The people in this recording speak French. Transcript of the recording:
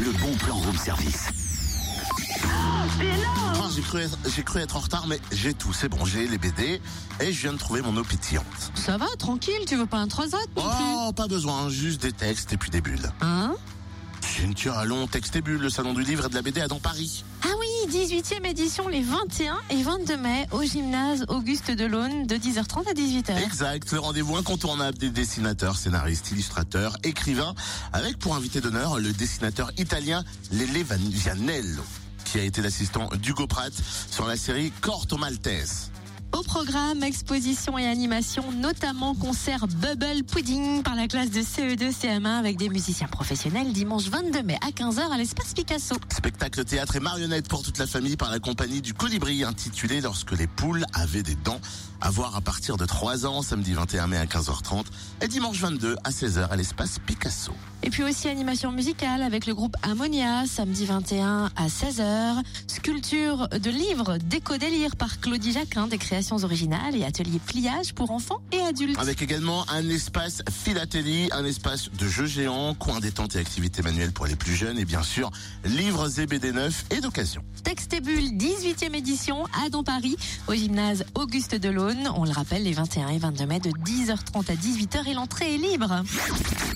le bon plan room service. Ah, j'ai cru, être- j'ai cru être en retard, mais j'ai tout. C'est bon, j'ai les BD et je viens de trouver mon eau pétillante. Ça va, tranquille, tu veux pas un transat non plus Oh, pas besoin, juste des textes et puis des bulles. Hein? À long, texte et bulles, le salon du livre et de la BD à dans Paris. Ah oui, 18e édition les 21 et 22 mai au gymnase Auguste Delaune de 10h30 à 18h. Exact, le rendez-vous incontournable des dessinateurs, scénaristes, illustrateurs, écrivains, avec pour invité d'honneur le dessinateur italien Lele Vianello, qui a été l'assistant d'Hugo Pratt sur la série Corto Maltese. Au programme, exposition et animation, notamment concert Bubble Pudding par la classe de E CE2 CM1 avec des musiciens professionnels dimanche 22 mai à 15h à l'espace Picasso. Spectacle théâtre et marionnette pour toute la famille par la compagnie du Colibri intitulé Lorsque les poules avaient des dents. À voir à partir de 3 ans, samedi 21 mai à 15h30 et dimanche 22 à 16h à l'espace Picasso. Et puis aussi animation musicale avec le groupe Ammonia, samedi 21 à 16h. Sculpture de livres Déco Délire par Claudie Jacquin, des créations originales et atelier pliage pour enfants et adultes. Avec également un espace philatélie, un espace de jeux géants, coin détente et activités manuelles pour les plus jeunes et bien sûr livres et BD neufs et d'occasion. Texte et Bulle, 18e édition à Don Paris, au gymnase Auguste Delaune. On le rappelle, les 21 et 22 mai de 10h30 à 18h et l'entrée est libre.